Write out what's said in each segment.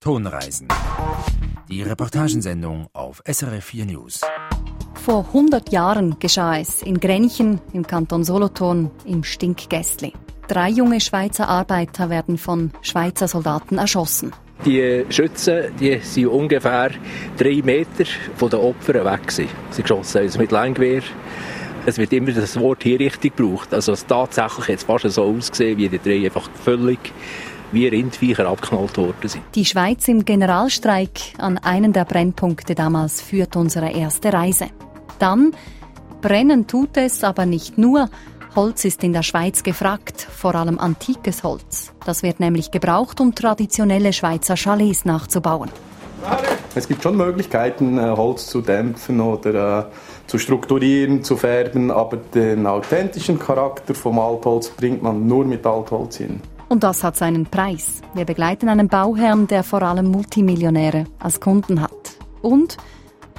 Tonreisen. Die Reportagensendung auf SRF 4 News. Vor 100 Jahren geschah es in Grenchen im Kanton Solothurn im Stinkgässli. Drei junge Schweizer Arbeiter werden von Schweizer Soldaten erschossen. Die Schützen die sind ungefähr drei Meter von den Opfern weg. Gewesen. Sie geschossen also mit Langgewehr. Es wird immer das Wort hier richtig gebraucht. Also es tatsächlich jetzt fast so ausgesehen, wie die drei einfach völlig wie Rindviecher abgeknallt worden sind. Die Schweiz im Generalstreik an einen der Brennpunkte damals führt unsere erste Reise. Dann brennen tut es aber nicht nur. Holz ist in der Schweiz gefragt, vor allem antikes Holz. Das wird nämlich gebraucht, um traditionelle Schweizer Chalets nachzubauen. Es gibt schon Möglichkeiten, äh, Holz zu dämpfen oder äh, zu strukturieren, zu färben, aber den authentischen Charakter vom Altholz bringt man nur mit Altholz hin. Und das hat seinen Preis. Wir begleiten einen Bauherrn, der vor allem Multimillionäre als Kunden hat. Und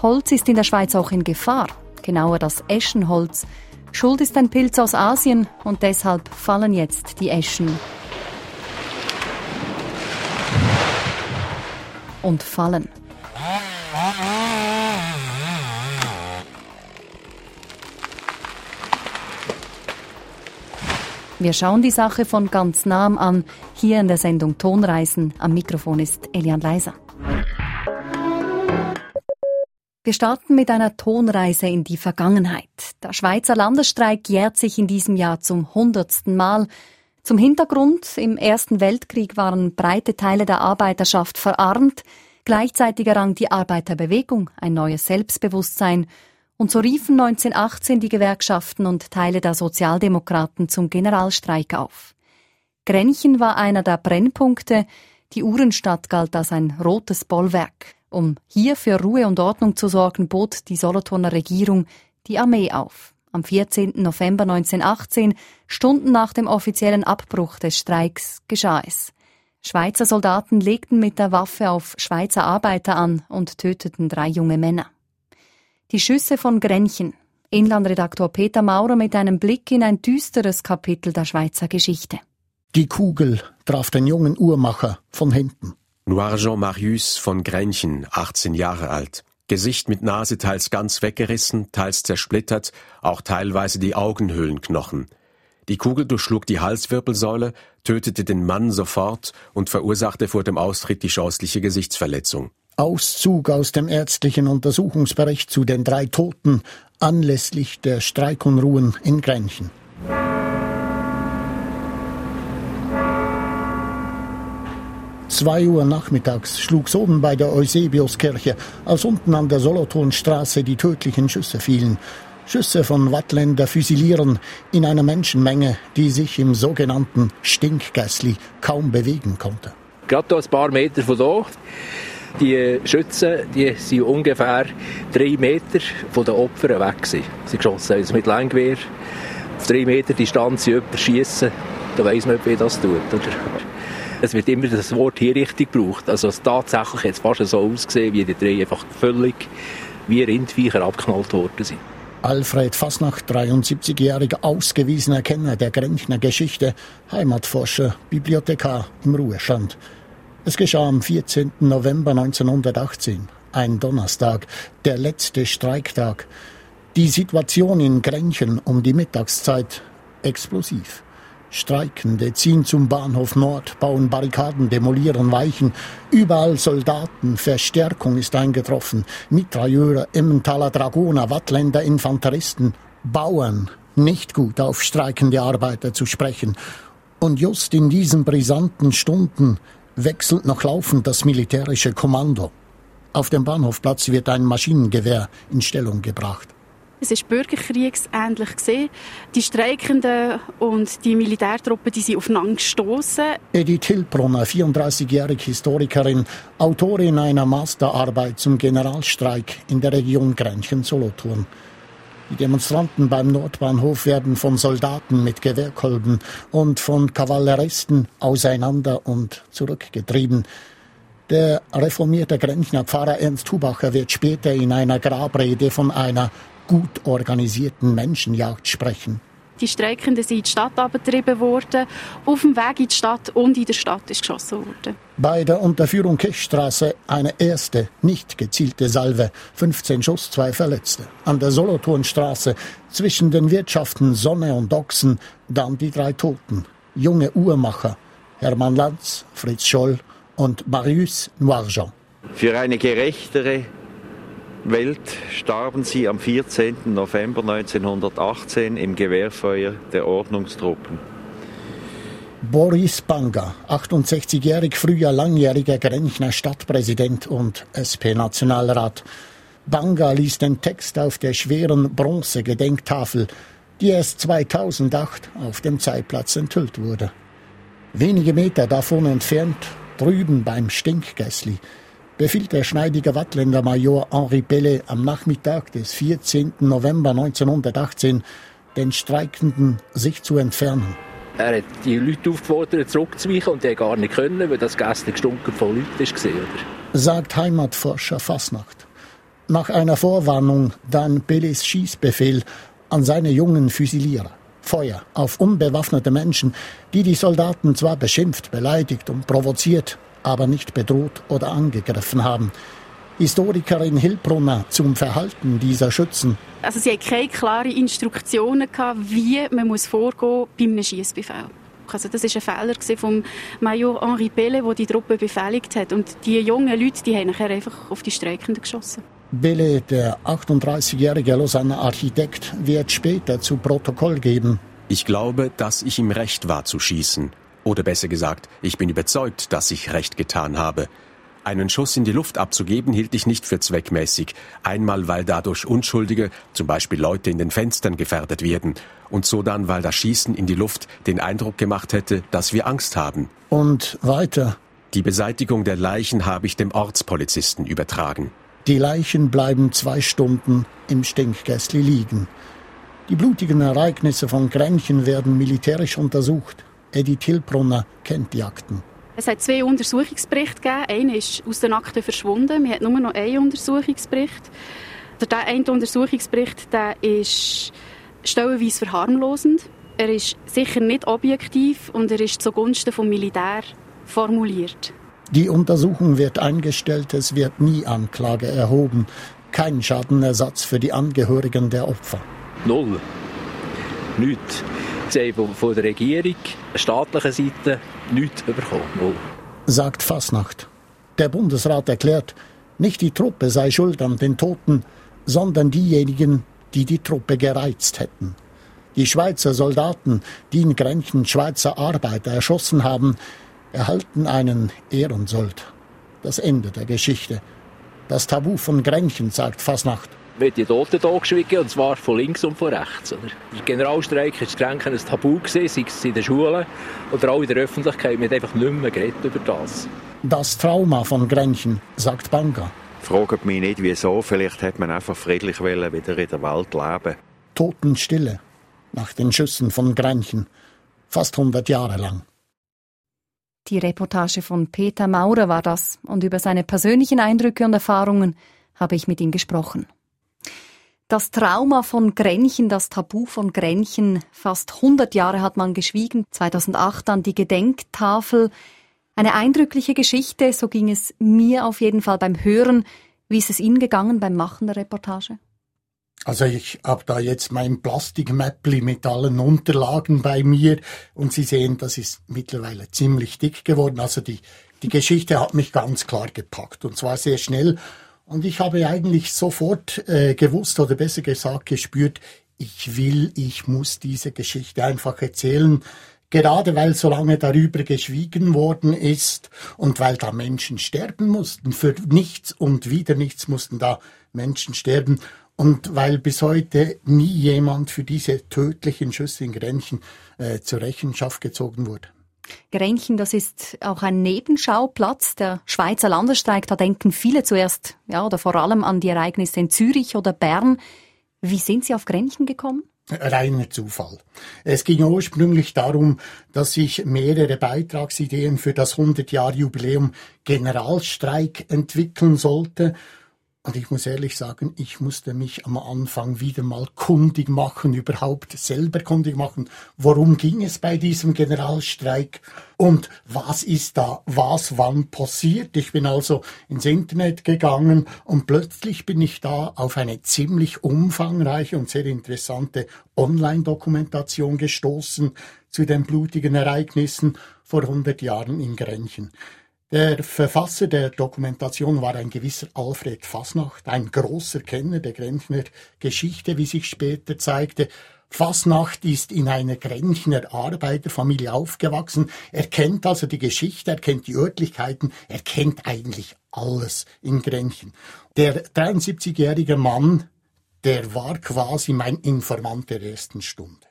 Holz ist in der Schweiz auch in Gefahr. Genauer das Eschenholz. Schuld ist ein Pilz aus Asien und deshalb fallen jetzt die Eschen. Und fallen. Wir schauen die Sache von ganz nahem an, hier in der Sendung Tonreisen. Am Mikrofon ist Elian Leiser. Wir starten mit einer Tonreise in die Vergangenheit. Der Schweizer Landesstreik jährt sich in diesem Jahr zum hundertsten Mal. Zum Hintergrund, im Ersten Weltkrieg waren breite Teile der Arbeiterschaft verarmt, gleichzeitig errang die Arbeiterbewegung ein neues Selbstbewusstsein und so riefen 1918 die Gewerkschaften und Teile der Sozialdemokraten zum Generalstreik auf. Grenchen war einer der Brennpunkte, die Uhrenstadt galt als ein rotes Bollwerk. Um hier für Ruhe und Ordnung zu sorgen, bot die Solothurner Regierung die Armee auf. Am 14. November 1918, Stunden nach dem offiziellen Abbruch des Streiks, geschah es. Schweizer Soldaten legten mit der Waffe auf Schweizer Arbeiter an und töteten drei junge Männer. Die Schüsse von Grenchen. Inlandredaktor Peter Maurer mit einem Blick in ein düsteres Kapitel der Schweizer Geschichte. Die Kugel traf den jungen Uhrmacher von hinten. Noir-Jean Marius von Grenchen, 18 Jahre alt. Gesicht mit Nase teils ganz weggerissen, teils zersplittert, auch teilweise die Augenhöhlenknochen. Die Kugel durchschlug die Halswirbelsäule, tötete den Mann sofort und verursachte vor dem Austritt die scheußliche Gesichtsverletzung. Auszug aus dem ärztlichen Untersuchungsbericht zu den drei Toten anlässlich der Streikunruhen in Grenchen. Zwei Uhr nachmittags schlug's oben bei der Eusebiuskirche, als unten an der Solothurnstraße die tödlichen Schüsse fielen. Schüsse von Wattländer Füsilieren in einer Menschenmenge, die sich im sogenannten Stinkgässli kaum bewegen konnte. Gerade ein paar Meter von hier die Schützen die sind ungefähr drei Meter von den Opfern weg. Sie geschossen also mit Langgewehr. Auf drei Meter Distanz schiessen, da weiss man, wie das tut. Oder? Es wird immer das Wort hier richtig gebraucht. Also es tatsächlich jetzt fast so ausgesehen, wie die drei einfach völlig wie Rindviecher abgeknallt worden sind. Alfred Fasnacht, 73-jähriger ausgewiesener Kenner der Grenchner Geschichte, Heimatforscher, Bibliothekar im Ruhestand. Es geschah am 14. November 1918, ein Donnerstag, der letzte Streiktag. Die Situation in Grenchen um die Mittagszeit explosiv. Streikende ziehen zum Bahnhof Nord, bauen Barrikaden, demolieren Weichen. Überall Soldaten, Verstärkung ist eingetroffen. Mitrailleure, Emmentaler Dragoner, Wattländer Infanteristen, Bauern. Nicht gut auf streikende Arbeiter zu sprechen. Und just in diesen brisanten Stunden wechselt noch laufend das militärische Kommando. Auf dem Bahnhofplatz wird ein Maschinengewehr in Stellung gebracht. Es ist bürgerkriegsähnlich gesehen. Die Streikenden und die Militärtruppen, die sind aufeinander gestoßen. Edith Hilbrunner, 34-jährige Historikerin, Autorin einer Masterarbeit zum Generalstreik in der Region Grenchen-Solothurn. Die Demonstranten beim Nordbahnhof werden von Soldaten mit Gewehrkolben und von Kavalleristen auseinander und zurückgetrieben. Der reformierte Grenchner Pfarrer Ernst Hubacher wird später in einer Grabrede von einer gut organisierten Menschenjagd sprechen. Die Streikenden sind in die Stadt abgetrieben worden. Auf dem Weg in die Stadt und in der Stadt ist geschossen worden. Bei der Unterführung Kirchstraße eine erste, nicht gezielte Salve. 15 Schuss, zwei Verletzte. An der Solothurnstraße zwischen den Wirtschaften Sonne und Ochsen dann die drei Toten. Junge Uhrmacher. Hermann Lanz, Fritz Scholl und Marius Noirjean. Für eine gerechtere Welt starben sie am 14. November 1918 im Gewehrfeuer der Ordnungstruppen. Boris Banga, 68-jährig, früher langjähriger Grenchner Stadtpräsident und SP-Nationalrat. Banga ließ den Text auf der schweren Bronzegedenktafel, die erst 2008 auf dem Zeitplatz enthüllt wurde. Wenige Meter davon entfernt, drüben beim Stinkgässli, befiehlt der schneidige Wattländer Major Henri Pelle am Nachmittag des 14. November 1918 den Streikenden, sich zu entfernen. Er hat die Leute aufgefordert, zurückzuweichen und die gar nicht können, weil das Gäste gestunken von Leuten war. Oder? Sagt Heimatforscher Fasnacht. Nach einer Vorwarnung dann Pelles Schießbefehl an seine jungen Füsilierer. Feuer auf unbewaffnete Menschen, die die Soldaten zwar beschimpft, beleidigt und provoziert, aber nicht bedroht oder angegriffen haben. Historikerin Hilbrunner zum Verhalten dieser Schützen. Also sie hatten keine klaren Instruktionen, gehabt, wie man muss vorgehen bei einem Schießbefehl. Also das war ein Fehler vom Major Henri Belle, der die Truppe befehligt hat. Und die jungen Leute, die haben nachher einfach auf die Streikenden geschossen. Belle, der 38-jährige Lausanne Architekt, wird später zu Protokoll geben. Ich glaube, dass ich im Recht war zu schießen. Oder besser gesagt, ich bin überzeugt, dass ich Recht getan habe. Einen Schuss in die Luft abzugeben hielt ich nicht für zweckmäßig, einmal weil dadurch Unschuldige, zum Beispiel Leute in den Fenstern, gefährdet werden, und so dann, weil das Schießen in die Luft den Eindruck gemacht hätte, dass wir Angst haben. Und weiter. Die Beseitigung der Leichen habe ich dem Ortspolizisten übertragen. Die Leichen bleiben zwei Stunden im Stinkgässli liegen. Die blutigen Ereignisse von Grenchen werden militärisch untersucht. Edith Hilbrunner kennt die Akten. Es hat zwei Untersuchungsberichte gegeben. Einer ist aus den Akten verschwunden. Wir haben nur noch einen Untersuchungsbericht. Der eine Untersuchungsbericht der ist stellenweise verharmlosend. Er ist sicher nicht objektiv und er ist zugunsten vom Militär formuliert. Die Untersuchung wird eingestellt, es wird nie Anklage erhoben. Kein Schadenersatz für die Angehörigen der Opfer. Null. Nichts. Sie haben von der Regierung, staatlicher Seite, nichts bekommen. Null. Sagt Fasnacht. Der Bundesrat erklärt, nicht die Truppe sei schuld an den Toten, sondern diejenigen, die die Truppe gereizt hätten. Die Schweizer Soldaten, die in Grenchen Schweizer Arbeiter erschossen haben, erhalten einen Ehrensold. Das Ende der Geschichte. Das Tabu von Grenchen, sagt Fasnacht. Wird die Toten totgeschwiegen, und zwar von links und von rechts. Oder? Der Generalstreik ist Grenchen ein Tabu, gewesen, sei es in den Schulen oder auch in der Öffentlichkeit. Man hat einfach nicht mehr geredet über das. Das Trauma von Grenchen, sagt Banga. Fragt mich nicht, wieso. Vielleicht hat man einfach friedlich wieder in der Welt leben. Totenstille nach den Schüssen von Grenchen. Fast 100 Jahre lang. Die Reportage von Peter Maurer war das und über seine persönlichen Eindrücke und Erfahrungen habe ich mit ihm gesprochen. Das Trauma von Grenchen, das Tabu von Grenchen, fast 100 Jahre hat man geschwiegen, 2008 dann die Gedenktafel. Eine eindrückliche Geschichte, so ging es mir auf jeden Fall beim Hören. Wie ist es Ihnen gegangen beim Machen der Reportage? Also ich habe da jetzt mein Plastikmäppli mit allen Unterlagen bei mir und Sie sehen, das ist mittlerweile ziemlich dick geworden. Also die, die Geschichte hat mich ganz klar gepackt und zwar sehr schnell. Und ich habe eigentlich sofort äh, gewusst oder besser gesagt gespürt, ich will, ich muss diese Geschichte einfach erzählen. Gerade weil so lange darüber geschwiegen worden ist und weil da Menschen sterben mussten, für nichts und wieder nichts mussten da Menschen sterben. Und weil bis heute nie jemand für diese tödlichen Schüsse in Grenchen äh, zur Rechenschaft gezogen wurde. Grenchen, das ist auch ein Nebenschauplatz. Der Schweizer Landesstreik, da denken viele zuerst, ja, oder vor allem an die Ereignisse in Zürich oder Bern. Wie sind Sie auf Grenchen gekommen? Reiner Zufall. Es ging ursprünglich darum, dass ich mehrere Beitragsideen für das 100-Jahr-Jubiläum Generalstreik entwickeln sollte Und ich muss ehrlich sagen, ich musste mich am Anfang wieder mal kundig machen, überhaupt selber kundig machen, worum ging es bei diesem Generalstreik und was ist da, was wann passiert. Ich bin also ins Internet gegangen und plötzlich bin ich da auf eine ziemlich umfangreiche und sehr interessante Online-Dokumentation gestoßen zu den blutigen Ereignissen vor 100 Jahren in Grenchen. Der Verfasser der Dokumentation war ein gewisser Alfred Fasnacht, ein großer Kenner der Grenchner Geschichte, wie sich später zeigte. Fasnacht ist in einer Grenchner Arbeiterfamilie aufgewachsen. Er kennt also die Geschichte, er kennt die Örtlichkeiten, er kennt eigentlich alles in Grenchen. Der 73-jährige Mann, der war quasi mein Informant der ersten Stunde.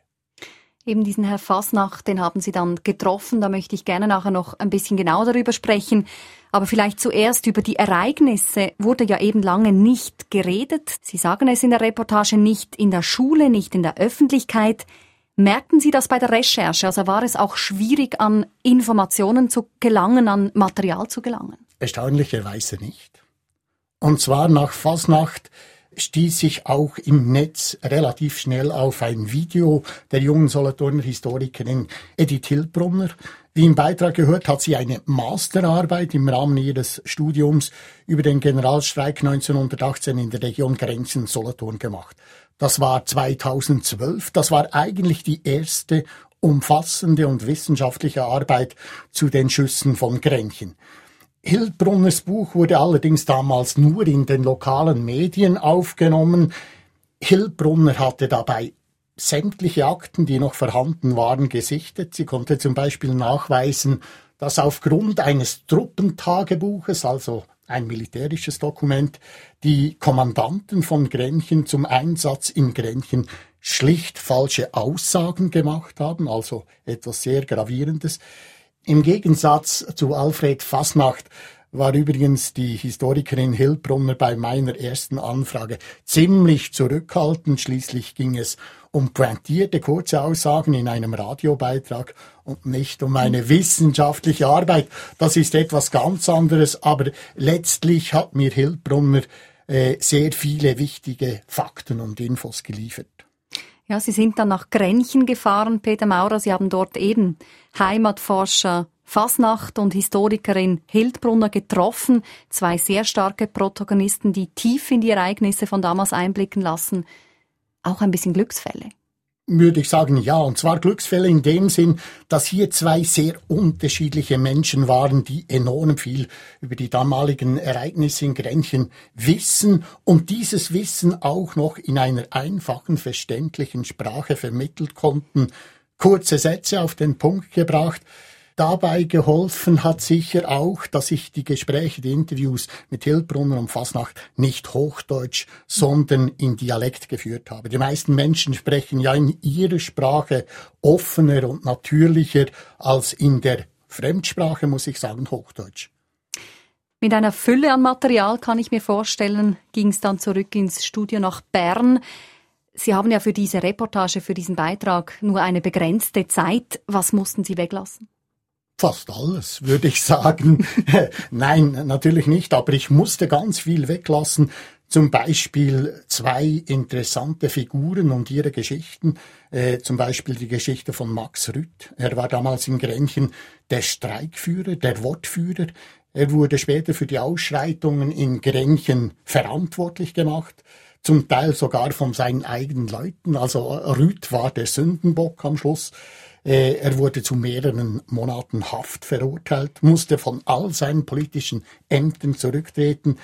Eben diesen Herr Fasnacht, den haben Sie dann getroffen. Da möchte ich gerne nachher noch ein bisschen genau darüber sprechen. Aber vielleicht zuerst über die Ereignisse wurde ja eben lange nicht geredet. Sie sagen es in der Reportage nicht in der Schule, nicht in der Öffentlichkeit. Merkten Sie das bei der Recherche? Also war es auch schwierig, an Informationen zu gelangen, an Material zu gelangen? Erstaunlicherweise nicht. Und zwar nach Fasnacht stieß ich auch im Netz relativ schnell auf ein Video der jungen Solothurner Historikerin Edith Hilbrunner. Wie im Beitrag gehört, hat sie eine Masterarbeit im Rahmen ihres Studiums über den Generalstreik 1918 in der Region Grenzen-Solothurn gemacht. Das war 2012. Das war eigentlich die erste umfassende und wissenschaftliche Arbeit zu den Schüssen von Grenchen. Hildbrunners Buch wurde allerdings damals nur in den lokalen Medien aufgenommen. Hildbrunner hatte dabei sämtliche Akten, die noch vorhanden waren, gesichtet. Sie konnte zum Beispiel nachweisen, dass aufgrund eines Truppentagebuches, also ein militärisches Dokument, die Kommandanten von Grenchen zum Einsatz in Grenchen schlicht falsche Aussagen gemacht haben, also etwas sehr Gravierendes. Im Gegensatz zu Alfred Fasnacht war übrigens die Historikerin Hildbrunner bei meiner ersten Anfrage ziemlich zurückhaltend. Schließlich ging es um pointierte kurze Aussagen in einem Radiobeitrag und nicht um eine wissenschaftliche Arbeit. Das ist etwas ganz anderes, aber letztlich hat mir Hildbrunner äh, sehr viele wichtige Fakten und Infos geliefert. Ja, Sie sind dann nach Grenchen gefahren, Peter Maurer. Sie haben dort eben Heimatforscher Fasnacht und Historikerin Hildbrunner getroffen. Zwei sehr starke Protagonisten, die tief in die Ereignisse von damals einblicken lassen. Auch ein bisschen Glücksfälle würde ich sagen, ja. Und zwar Glücksfälle in dem Sinn, dass hier zwei sehr unterschiedliche Menschen waren, die enorm viel über die damaligen Ereignisse in Grenchen wissen und dieses Wissen auch noch in einer einfachen, verständlichen Sprache vermittelt konnten. Kurze Sätze auf den Punkt gebracht. Dabei geholfen hat sicher auch, dass ich die Gespräche, die Interviews mit Hildbrunner und Fasnacht nicht Hochdeutsch, sondern in Dialekt geführt habe. Die meisten Menschen sprechen ja in ihrer Sprache offener und natürlicher als in der Fremdsprache, muss ich sagen, Hochdeutsch. Mit einer Fülle an Material kann ich mir vorstellen, ging es dann zurück ins Studio nach Bern. Sie haben ja für diese Reportage, für diesen Beitrag nur eine begrenzte Zeit. Was mussten Sie weglassen? Fast alles, würde ich sagen. Nein, natürlich nicht, aber ich musste ganz viel weglassen. Zum Beispiel zwei interessante Figuren und ihre Geschichten. Äh, zum Beispiel die Geschichte von Max Rütt. Er war damals in Grenchen der Streikführer, der Wortführer. Er wurde später für die Ausschreitungen in Grenchen verantwortlich gemacht zum Teil sogar von seinen eigenen Leuten. Also Rüth war der Sündenbock am Schluss. Äh, er wurde zu mehreren Monaten Haft verurteilt, musste von all seinen politischen Ämtern zurücktreten.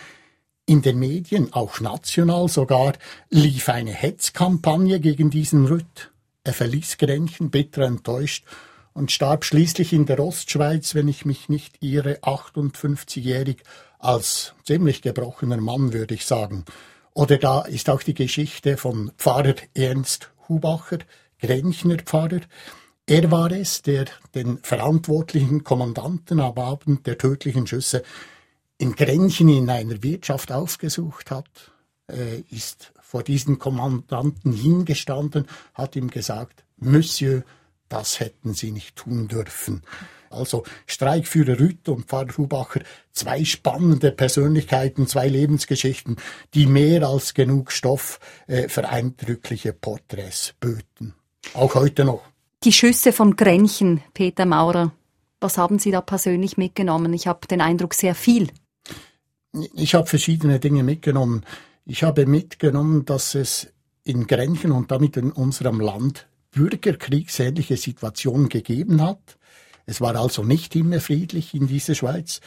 In den Medien, auch national sogar, lief eine Hetzkampagne gegen diesen Rütt. Er verließ Grenchen, bitter enttäuscht und starb schließlich in der Ostschweiz, wenn ich mich nicht irre, 58-jährig, als ziemlich gebrochener Mann, würde ich sagen. Oder da ist auch die Geschichte von Pfarrer Ernst Hubacher, Grenchner Pfarrer, er war es, der den verantwortlichen Kommandanten am Abend der tödlichen Schüsse in Grenchen in einer Wirtschaft aufgesucht hat, äh, ist vor diesen Kommandanten hingestanden, hat ihm gesagt, Monsieur, das hätten sie nicht tun dürfen. Also Streikführer Rüth und Pfarrer Hubacher, zwei spannende Persönlichkeiten, zwei Lebensgeschichten, die mehr als genug Stoff äh, für eindrückliche Porträts böten. Auch heute noch. Die Schüsse von Grenchen, Peter Maurer. Was haben Sie da persönlich mitgenommen? Ich habe den Eindruck, sehr viel. Ich habe verschiedene Dinge mitgenommen. Ich habe mitgenommen, dass es in Grenchen und damit in unserem Land bürgerkriegsähnliche Situationen gegeben hat. Es war also nicht immer friedlich in dieser Schweiz.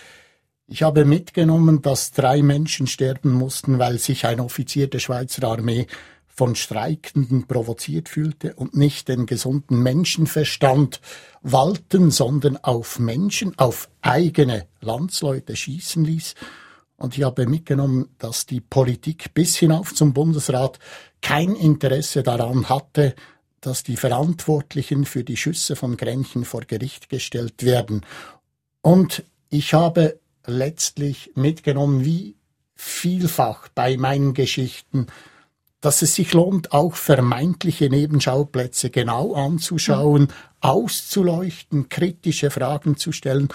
Ich habe mitgenommen, dass drei Menschen sterben mussten, weil sich ein Offizier der Schweizer Armee von Streikenden provoziert fühlte und nicht den gesunden Menschenverstand walten, sondern auf Menschen, auf eigene Landsleute schießen ließ. Und ich habe mitgenommen, dass die Politik bis hinauf zum Bundesrat kein Interesse daran hatte, dass die Verantwortlichen für die Schüsse von Grenchen vor Gericht gestellt werden. Und ich habe letztlich mitgenommen, wie vielfach bei meinen Geschichten, dass es sich lohnt, auch vermeintliche Nebenschauplätze genau anzuschauen, auszuleuchten, kritische Fragen zu stellen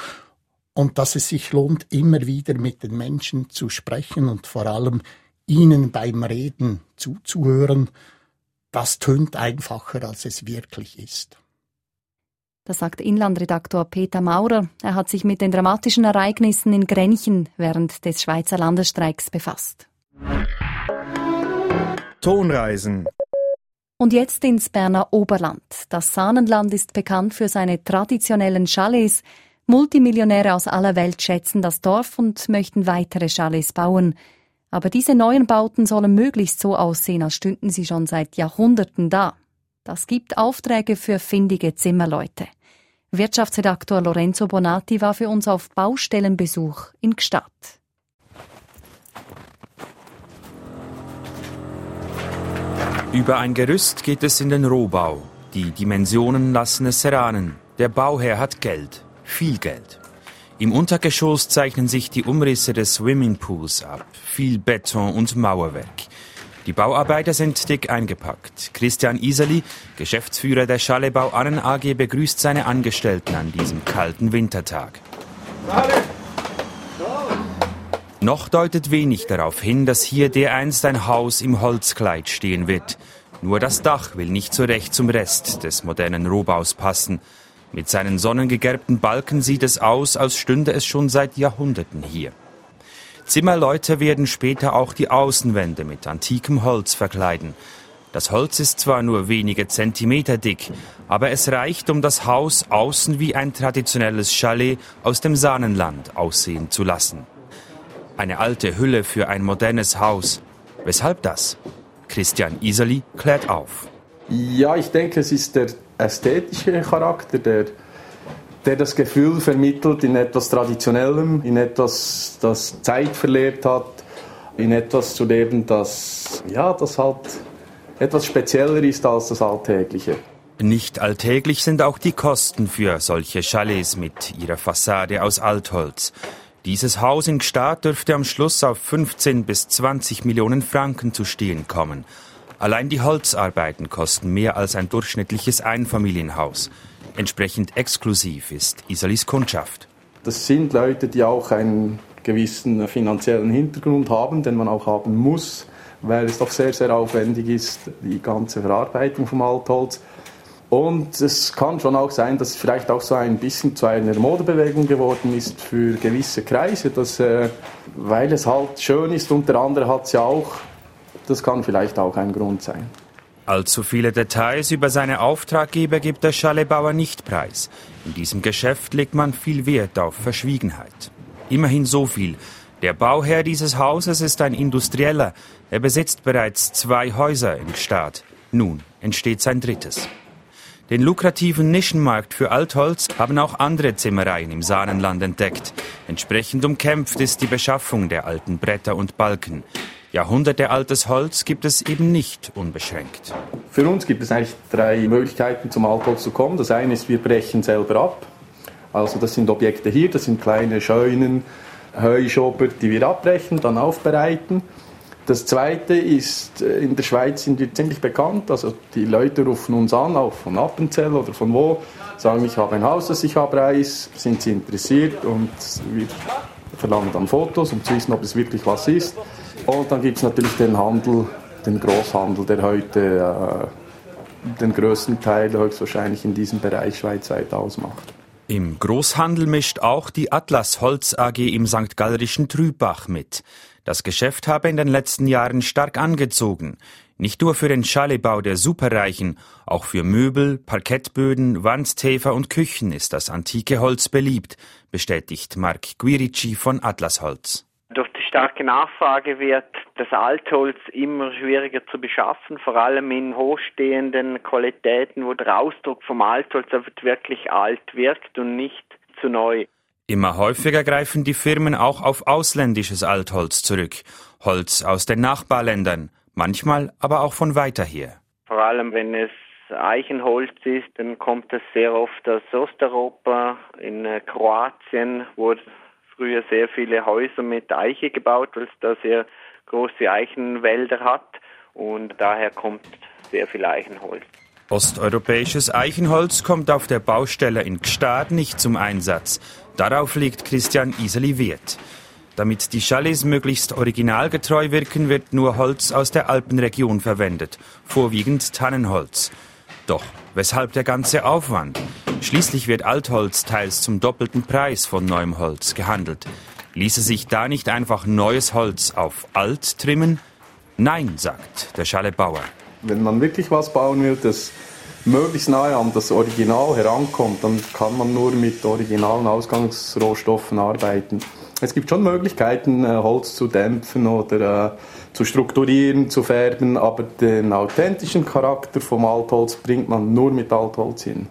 und dass es sich lohnt, immer wieder mit den Menschen zu sprechen und vor allem ihnen beim Reden zuzuhören, das tönt einfacher, als es wirklich ist. Das sagt Inlandredaktor Peter Maurer. Er hat sich mit den dramatischen Ereignissen in Grenchen während des Schweizer Landesstreiks befasst. Tonreisen. Und jetzt ins Berner Oberland. Das Sahnenland ist bekannt für seine traditionellen Chalets. Multimillionäre aus aller Welt schätzen das Dorf und möchten weitere Chalets bauen. Aber diese neuen Bauten sollen möglichst so aussehen, als stünden sie schon seit Jahrhunderten da. Das gibt Aufträge für findige Zimmerleute. Wirtschaftsredaktor Lorenzo Bonatti war für uns auf Baustellenbesuch in Gstaad. Über ein Gerüst geht es in den Rohbau. Die Dimensionen lassen es erahnen. Der Bauherr hat Geld, viel Geld. Im Untergeschoss zeichnen sich die Umrisse des Swimmingpools ab, viel Beton und Mauerwerk. Die Bauarbeiter sind dick eingepackt. Christian Iseli, Geschäftsführer der Schalebau Annen AG, begrüßt seine Angestellten an diesem kalten Wintertag. Noch deutet wenig darauf hin, dass hier dereinst ein Haus im Holzkleid stehen wird. Nur das Dach will nicht so recht zum Rest des modernen Rohbaus passen. Mit seinen sonnengegerbten Balken sieht es aus, als stünde es schon seit Jahrhunderten hier. Zimmerleute werden später auch die Außenwände mit antikem Holz verkleiden. Das Holz ist zwar nur wenige Zentimeter dick, aber es reicht, um das Haus außen wie ein traditionelles Chalet aus dem Sahnenland aussehen zu lassen. Eine alte Hülle für ein modernes Haus. Weshalb das? Christian Iseli klärt auf. Ja, ich denke, es ist der ästhetische Charakter, der, der das Gefühl vermittelt in etwas Traditionellem, in etwas, das Zeit verlebt hat, in etwas zu leben, das, ja, das halt etwas spezieller ist als das Alltägliche. Nicht alltäglich sind auch die Kosten für solche Chalets mit ihrer Fassade aus Altholz. Dieses Haus in Gstaad dürfte am Schluss auf 15 bis 20 Millionen Franken zu stehen kommen. Allein die Holzarbeiten kosten mehr als ein durchschnittliches Einfamilienhaus. Entsprechend exklusiv ist Isalis Kundschaft. Das sind Leute, die auch einen gewissen finanziellen Hintergrund haben, den man auch haben muss, weil es doch sehr, sehr aufwendig ist, die ganze Verarbeitung vom Altholz. Und es kann schon auch sein, dass es vielleicht auch so ein bisschen zu einer Modebewegung geworden ist für gewisse Kreise, dass, äh, weil es halt schön ist und der andere hat es ja auch das kann vielleicht auch ein Grund sein. Allzu viele Details über seine Auftraggeber gibt der Schalebauer nicht preis. In diesem Geschäft legt man viel Wert auf Verschwiegenheit. Immerhin so viel. Der Bauherr dieses Hauses ist ein Industrieller. Er besitzt bereits zwei Häuser in Gstaad. Nun entsteht sein drittes. Den lukrativen Nischenmarkt für Altholz haben auch andere Zimmereien im Sahnenland entdeckt. Entsprechend umkämpft ist die Beschaffung der alten Bretter und Balken. Jahrhunderte altes Holz gibt es eben nicht unbeschränkt. Für uns gibt es eigentlich drei Möglichkeiten, zum Altholz zu kommen. Das eine ist, wir brechen selber ab. Also das sind Objekte hier, das sind kleine Scheunen, Heuschober, die wir abbrechen, dann aufbereiten. Das Zweite ist, äh, in der Schweiz sind wir ziemlich bekannt. Also die Leute rufen uns an, auch von Appenzell oder von wo, sagen, ich habe ein Haus, das ich abreiß, sind sie interessiert und wir verlangen dann Fotos, um zu wissen, ob es wirklich was ist. Und dann gibt es natürlich den Handel, den Großhandel, der heute äh, den größten Teil höchstwahrscheinlich in diesem Bereich schweizweit ausmacht. Im Großhandel mischt auch die Atlas Holz AG im St. Gallrischen Trübach mit. Das Geschäft habe in den letzten Jahren stark angezogen. Nicht nur für den Schalebau der Superreichen, auch für Möbel, Parkettböden, Wandtäfer und Küchen ist das antike Holz beliebt, bestätigt Mark Guirici von Atlas Holz. Durch die starke Nachfrage wird das Altholz immer schwieriger zu beschaffen, vor allem in hochstehenden Qualitäten, wo der Ausdruck vom Altholz wirklich alt wirkt und nicht zu neu. Immer häufiger greifen die Firmen auch auf ausländisches Altholz zurück. Holz aus den Nachbarländern, manchmal aber auch von weiter her. Vor allem wenn es Eichenholz ist, dann kommt es sehr oft aus Osteuropa, in äh, Kroatien, wo früher sehr viele Häuser mit Eiche gebaut, weil es da sehr große Eichenwälder hat und daher kommt sehr viel Eichenholz. Osteuropäisches Eichenholz kommt auf der Baustelle in Gstaad nicht zum Einsatz. Darauf legt Christian Iseli Wert. Damit die Chalets möglichst originalgetreu wirken, wird nur Holz aus der Alpenregion verwendet, vorwiegend Tannenholz. Doch weshalb der ganze Aufwand? Schließlich wird Altholz teils zum doppelten Preis von neuem Holz gehandelt. Ließe sich da nicht einfach neues Holz auf alt trimmen? Nein, sagt der Schalebauer. Wenn man wirklich was bauen will, das möglichst nahe an das Original herankommt, dann kann man nur mit originalen Ausgangsrohstoffen arbeiten. Es gibt schon Möglichkeiten, äh, Holz zu dämpfen oder äh, zu strukturieren, zu färben, aber den authentischen Charakter vom Altholz bringt man nur mit Altholz hin.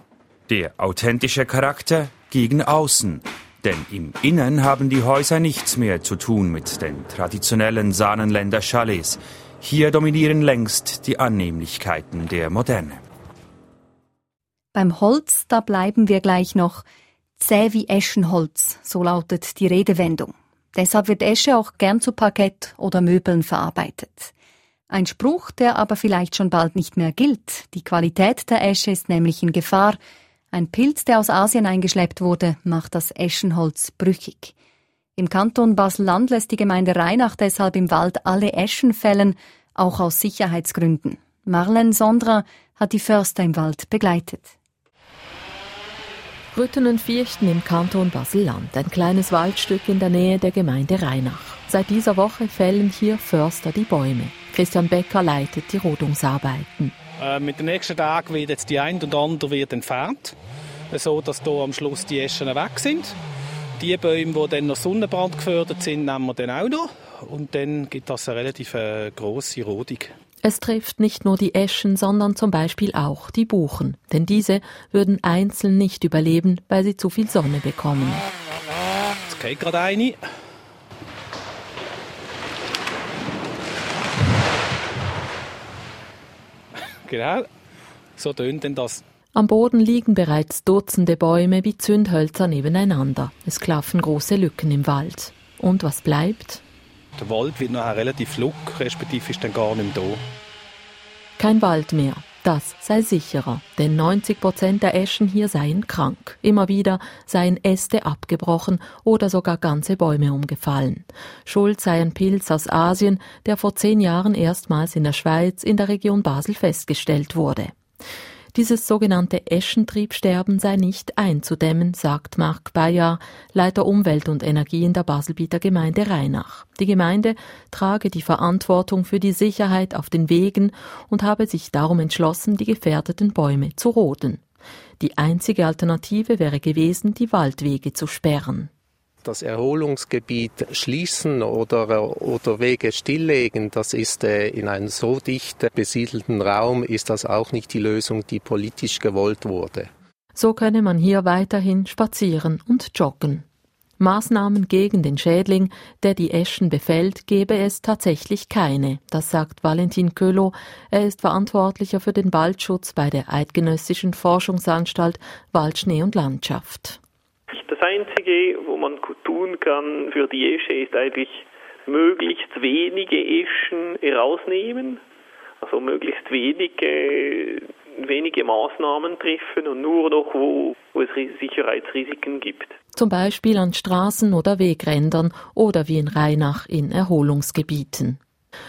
Der authentische Charakter gegen außen. Denn im Innern haben die Häuser nichts mehr zu tun mit den traditionellen Sahnenländer Chalets. Hier dominieren längst die Annehmlichkeiten der Moderne. Beim Holz, da bleiben wir gleich noch. Zäh wie Eschenholz, so lautet die Redewendung. Deshalb wird Esche auch gern zu Parkett oder Möbeln verarbeitet. Ein Spruch, der aber vielleicht schon bald nicht mehr gilt. Die Qualität der Esche ist nämlich in Gefahr. Ein Pilz, der aus Asien eingeschleppt wurde, macht das Eschenholz brüchig. Im Kanton Basel-Land lässt die Gemeinde Rheinach deshalb im Wald alle Eschen fällen, auch aus Sicherheitsgründen. Marlene Sondra hat die Förster im Wald begleitet. Rütten und Vierchten im Kanton Basel-Land, ein kleines Waldstück in der Nähe der Gemeinde Rheinach. Seit dieser Woche fällen hier Förster die Bäume. Christian Becker leitet die Rodungsarbeiten. Äh, mit den nächsten Tagen wird jetzt die ein und andere wird entfernt, so dass hier am Schluss die Eschen weg sind. Die Bäume, die dann noch Sonnenbrand gefördert sind, nehmen wir dann auch noch. Und dann gibt das eine relativ äh, grosse Rodung. Es trifft nicht nur die Eschen, sondern zum Beispiel auch die Buchen, denn diese würden einzeln nicht überleben, weil sie zu viel Sonne bekommen. Jetzt geht gerade eine. Genau, so tönt denn das. Am Boden liegen bereits Dutzende Bäume wie Zündhölzer nebeneinander. Es klaffen große Lücken im Wald. Und was bleibt? Der Wald wird nachher relativ flug, respektive ist dann gar nicht mehr da. Kein Wald mehr. Das sei sicherer, denn 90 Prozent der Eschen hier seien krank. Immer wieder seien Äste abgebrochen oder sogar ganze Bäume umgefallen. Schuld sei ein Pilz aus Asien, der vor zehn Jahren erstmals in der Schweiz in der Region Basel festgestellt wurde. Dieses sogenannte Eschentriebsterben sei nicht einzudämmen, sagt Marc Bayer, Leiter Umwelt und Energie in der Baselbieter Gemeinde Rheinach. Die Gemeinde trage die Verantwortung für die Sicherheit auf den Wegen und habe sich darum entschlossen, die gefährdeten Bäume zu roden. Die einzige Alternative wäre gewesen, die Waldwege zu sperren das Erholungsgebiet schließen oder, oder Wege stilllegen, das ist äh, in einem so dicht besiedelten Raum, ist das auch nicht die Lösung, die politisch gewollt wurde. So könne man hier weiterhin spazieren und joggen. Maßnahmen gegen den Schädling, der die Eschen befällt, gebe es tatsächlich keine. Das sagt Valentin Köhlow. Er ist Verantwortlicher für den Waldschutz bei der Eidgenössischen Forschungsanstalt Waldschnee und Landschaft. Das Einzige, wo man tun kann für die Esche, ist eigentlich möglichst wenige Eschen rausnehmen, also möglichst wenige, wenige Maßnahmen treffen und nur noch, wo, wo es Sicherheitsrisiken gibt. Zum Beispiel an Straßen oder Wegrändern oder wie in Rheinach in Erholungsgebieten.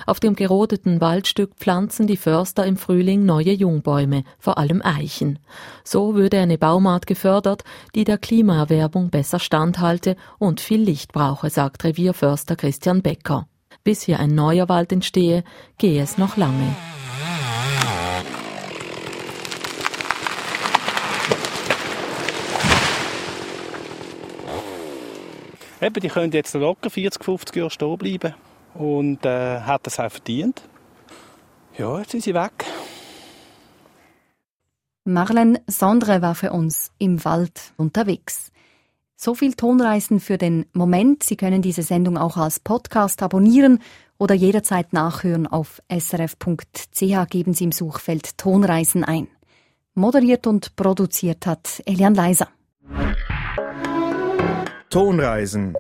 Auf dem gerodeten Waldstück pflanzen die Förster im Frühling neue Jungbäume, vor allem Eichen. So würde eine Baumart gefördert, die der Klimaerwärmung besser standhalte und viel Licht brauche, sagt Revierförster Christian Becker. Bis hier ein neuer Wald entstehe, gehe es noch lange. Eben, die können jetzt locker 40, 50 Jahre stehen bleiben und äh, hat das auch verdient. Ja, jetzt sind sie weg. Marlene Sondre war für uns im Wald unterwegs. So viel Tonreisen für den Moment. Sie können diese Sendung auch als Podcast abonnieren oder jederzeit nachhören auf srf.ch. Geben Sie im Suchfeld Tonreisen ein. Moderiert und produziert hat Elian Leiser. Tonreisen